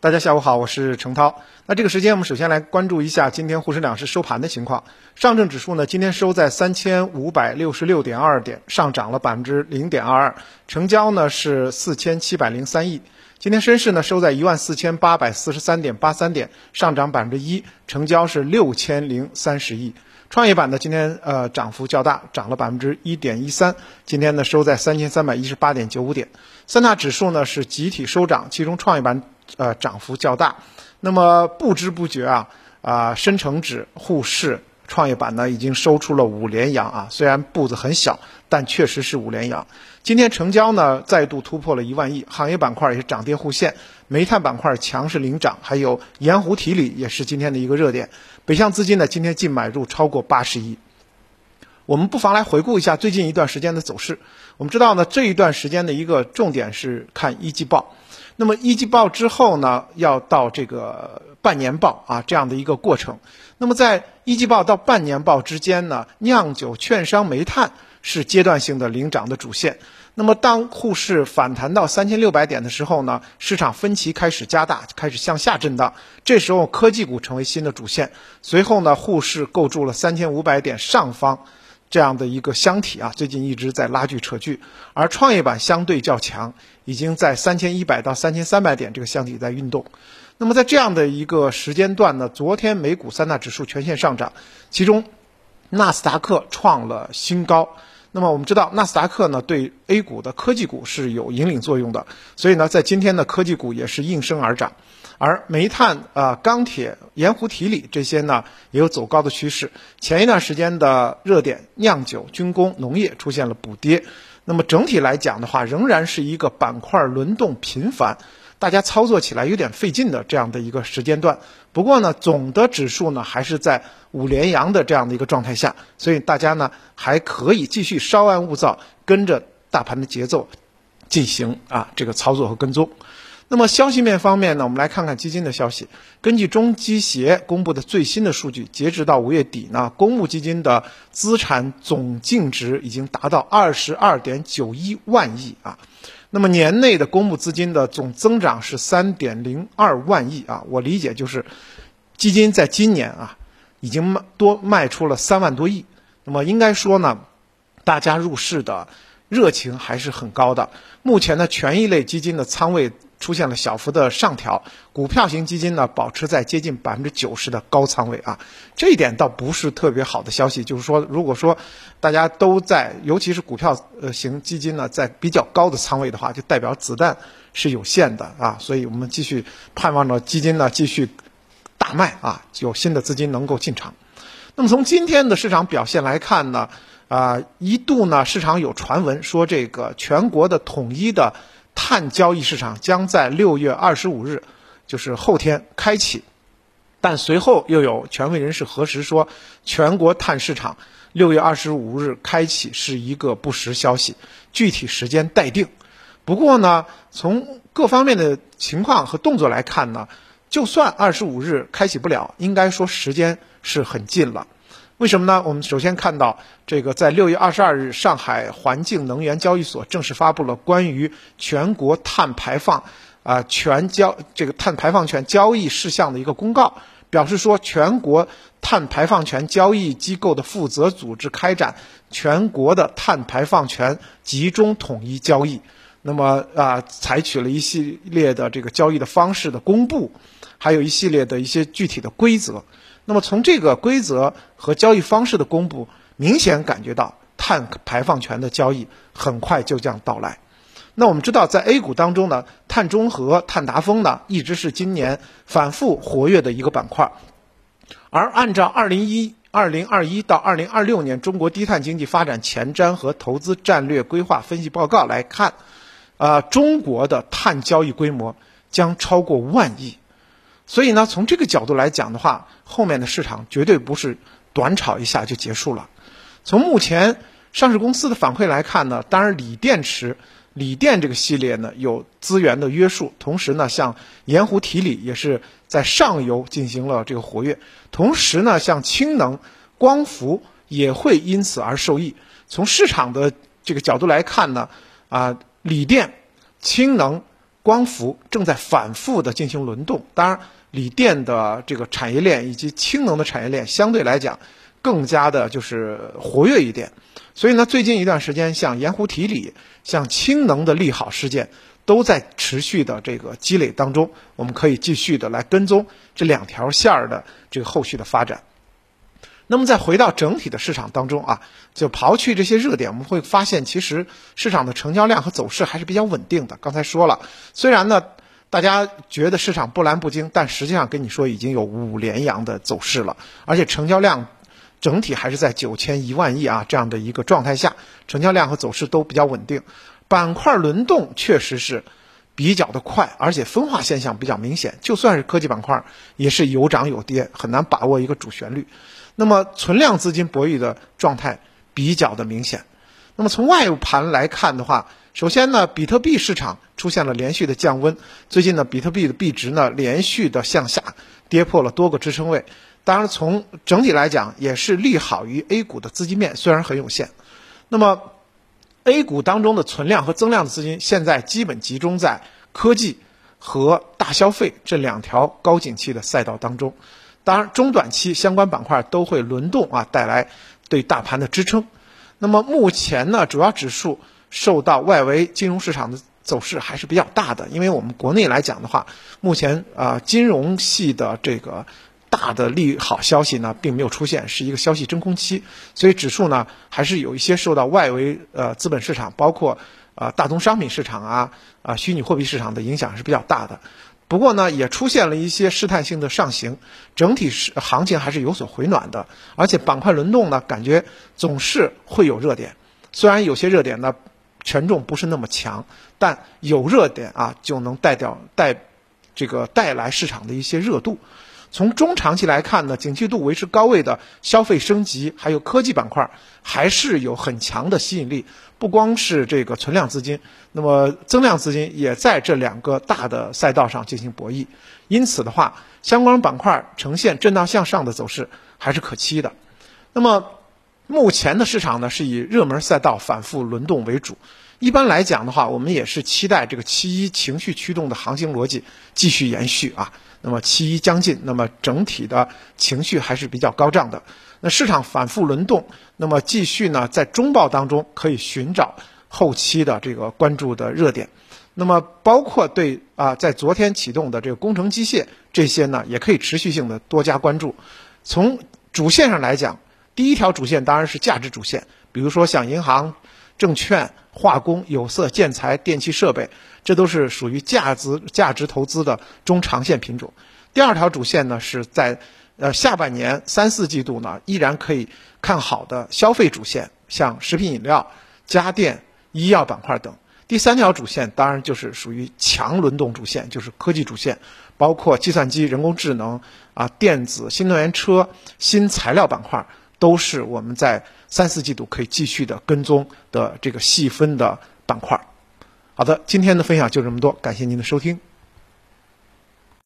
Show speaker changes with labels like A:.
A: 大家下午好，我是程涛。那这个时间，我们首先来关注一下今天沪深两市收盘的情况。上证指数呢，今天收在三千五百六十六点二点，上涨了百分之零点二二，成交呢是四千七百零三亿。今天深市呢收在一万四千八百四十三点八三点，上涨百分之一，成交是六千零三十亿。创业板呢今天呃涨幅较大，涨了百分之一点一三，今天呢收在三千三百一十八点九五点。三大指数呢是集体收涨，其中创业板。呃，涨幅较大，那么不知不觉啊啊，深成指、沪市、创业板呢已经收出了五连阳啊，虽然步子很小，但确实是五连阳。今天成交呢再度突破了一万亿，行业板块也是涨跌互现，煤炭板块强势领涨，还有盐湖提锂也是今天的一个热点。北向资金呢今天净买入超过八十亿。我们不妨来回顾一下最近一段时间的走势。我们知道呢这一段时间的一个重点是看一季报。那么一季报之后呢，要到这个半年报啊这样的一个过程。那么在一季报到半年报之间呢，酿酒、券商、煤炭是阶段性的领涨的主线。那么当沪市反弹到三千六百点的时候呢，市场分歧开始加大，开始向下震荡。这时候科技股成为新的主线。随后呢，沪市构筑了三千五百点上方。这样的一个箱体啊，最近一直在拉锯扯锯，而创业板相对较强，已经在三千一百到三千三百点这个箱体在运动。那么在这样的一个时间段呢，昨天美股三大指数全线上涨，其中纳斯达克创了新高。那么我们知道，纳斯达克呢对 A 股的科技股是有引领作用的，所以呢，在今天的科技股也是应声而涨。而煤炭、啊钢铁、盐湖提锂这些呢，也有走高的趋势。前一段时间的热点酿酒、军工、农业出现了补跌。那么整体来讲的话，仍然是一个板块轮动频繁，大家操作起来有点费劲的这样的一个时间段。不过呢，总的指数呢还是在五连阳的这样的一个状态下，所以大家呢还可以继续稍安勿躁，跟着大盘的节奏进行啊这个操作和跟踪。那么消息面方面呢，我们来看看基金的消息。根据中基协公布的最新的数据，截止到五月底呢，公募基金的资产总净值已经达到二十二点九一万亿啊。那么年内的公募资金的总增长是三点零二万亿啊。我理解就是，基金在今年啊，已经卖多卖出了三万多亿。那么应该说呢，大家入市的热情还是很高的。目前呢，权益类基金的仓位。出现了小幅的上调，股票型基金呢保持在接近百分之九十的高仓位啊，这一点倒不是特别好的消息。就是说，如果说大家都在，尤其是股票呃型基金呢，在比较高的仓位的话，就代表子弹是有限的啊。所以我们继续盼望着基金呢继续大卖啊，有新的资金能够进场。那么从今天的市场表现来看呢，啊，一度呢市场有传闻说这个全国的统一的。碳交易市场将在六月二十五日，就是后天开启，但随后又有权威人士核实说，全国碳市场六月二十五日开启是一个不实消息，具体时间待定。不过呢，从各方面的情况和动作来看呢，就算二十五日开启不了，应该说时间是很近了。为什么呢？我们首先看到，这个在六月二十二日，上海环境能源交易所正式发布了关于全国碳排放啊全交这个碳排放权交易事项的一个公告，表示说，全国碳排放权交易机构的负责组织开展全国的碳排放权集中统一交易，那么啊，采取了一系列的这个交易的方式的公布，还有一系列的一些具体的规则。那么从这个规则和交易方式的公布，明显感觉到碳排放权的交易很快就将到来。那我们知道，在 A 股当中呢，碳中和、碳达峰呢，一直是今年反复活跃的一个板块。而按照二零一二零二一到二零二六年中国低碳经济发展前瞻和投资战略规划分析报告来看，啊，中国的碳交易规模将超过万亿。所以呢，从这个角度来讲的话，后面的市场绝对不是短炒一下就结束了。从目前上市公司的反馈来看呢，当然锂电池、锂电这个系列呢有资源的约束，同时呢，像盐湖提锂也是在上游进行了这个活跃，同时呢，像氢能、光伏也会因此而受益。从市场的这个角度来看呢，啊，锂电、氢能。光伏正在反复的进行轮动。当然，锂电的这个产业链以及氢能的产业链相对来讲更加的就是活跃一点。所以呢，最近一段时间，像盐湖提锂、像氢能的利好事件都在持续的这个积累当中。我们可以继续的来跟踪这两条线儿的这个后续的发展。那么再回到整体的市场当中啊，就刨去这些热点，我们会发现其实市场的成交量和走势还是比较稳定的。刚才说了，虽然呢大家觉得市场波澜不惊，但实际上跟你说已经有五连阳的走势了，而且成交量整体还是在九千一万亿啊这样的一个状态下，成交量和走势都比较稳定，板块轮动确实是比较的快，而且分化现象比较明显。就算是科技板块，也是有涨有跌，很难把握一个主旋律。那么存量资金博弈的状态比较的明显。那么从外盘来看的话，首先呢，比特币市场出现了连续的降温。最近呢，比特币的币值呢连续的向下跌破了多个支撑位。当然，从整体来讲也是利好于 A 股的资金面，虽然很有限。那么 A 股当中的存量和增量的资金现在基本集中在科技和大消费这两条高景气的赛道当中。当然，中短期相关板块都会轮动啊，带来对大盘的支撑。那么目前呢，主要指数受到外围金融市场的走势还是比较大的。因为我们国内来讲的话，目前啊金融系的这个大的利好消息呢，并没有出现，是一个消息真空期，所以指数呢还是有一些受到外围呃资本市场，包括啊大宗商品市场啊啊虚拟货币市场的影响是比较大的。不过呢，也出现了一些试探性的上行，整体是行情还是有所回暖的，而且板块轮动呢，感觉总是会有热点。虽然有些热点呢权重不是那么强，但有热点啊就能带掉带这个带来市场的一些热度。从中长期来看呢，景气度维持高位的消费升级，还有科技板块，还是有很强的吸引力。不光是这个存量资金，那么增量资金也在这两个大的赛道上进行博弈。因此的话，相关板块呈现震荡向上的走势还是可期的。那么目前的市场呢，是以热门赛道反复轮动为主。一般来讲的话，我们也是期待这个七一情绪驱动的行情逻辑继续延续啊。那么七一将近，那么整体的情绪还是比较高涨的。那市场反复轮动，那么继续呢，在中报当中可以寻找后期的这个关注的热点。那么包括对啊，在昨天启动的这个工程机械这些呢，也可以持续性的多加关注。从主线上来讲，第一条主线当然是价值主线，比如说像银行、证券。化工、有色、建材、电气设备，这都是属于价值价值投资的中长线品种。第二条主线呢，是在呃下半年三四季度呢，依然可以看好的消费主线，像食品饮料、家电、医药板块等。第三条主线当然就是属于强轮动主线，就是科技主线，包括计算机、人工智能啊、电子、新能源车、新材料板块。都是我们在三四季度可以继续的跟踪的这个细分的板块。好的，今天的分享就这么多，感谢您的收听。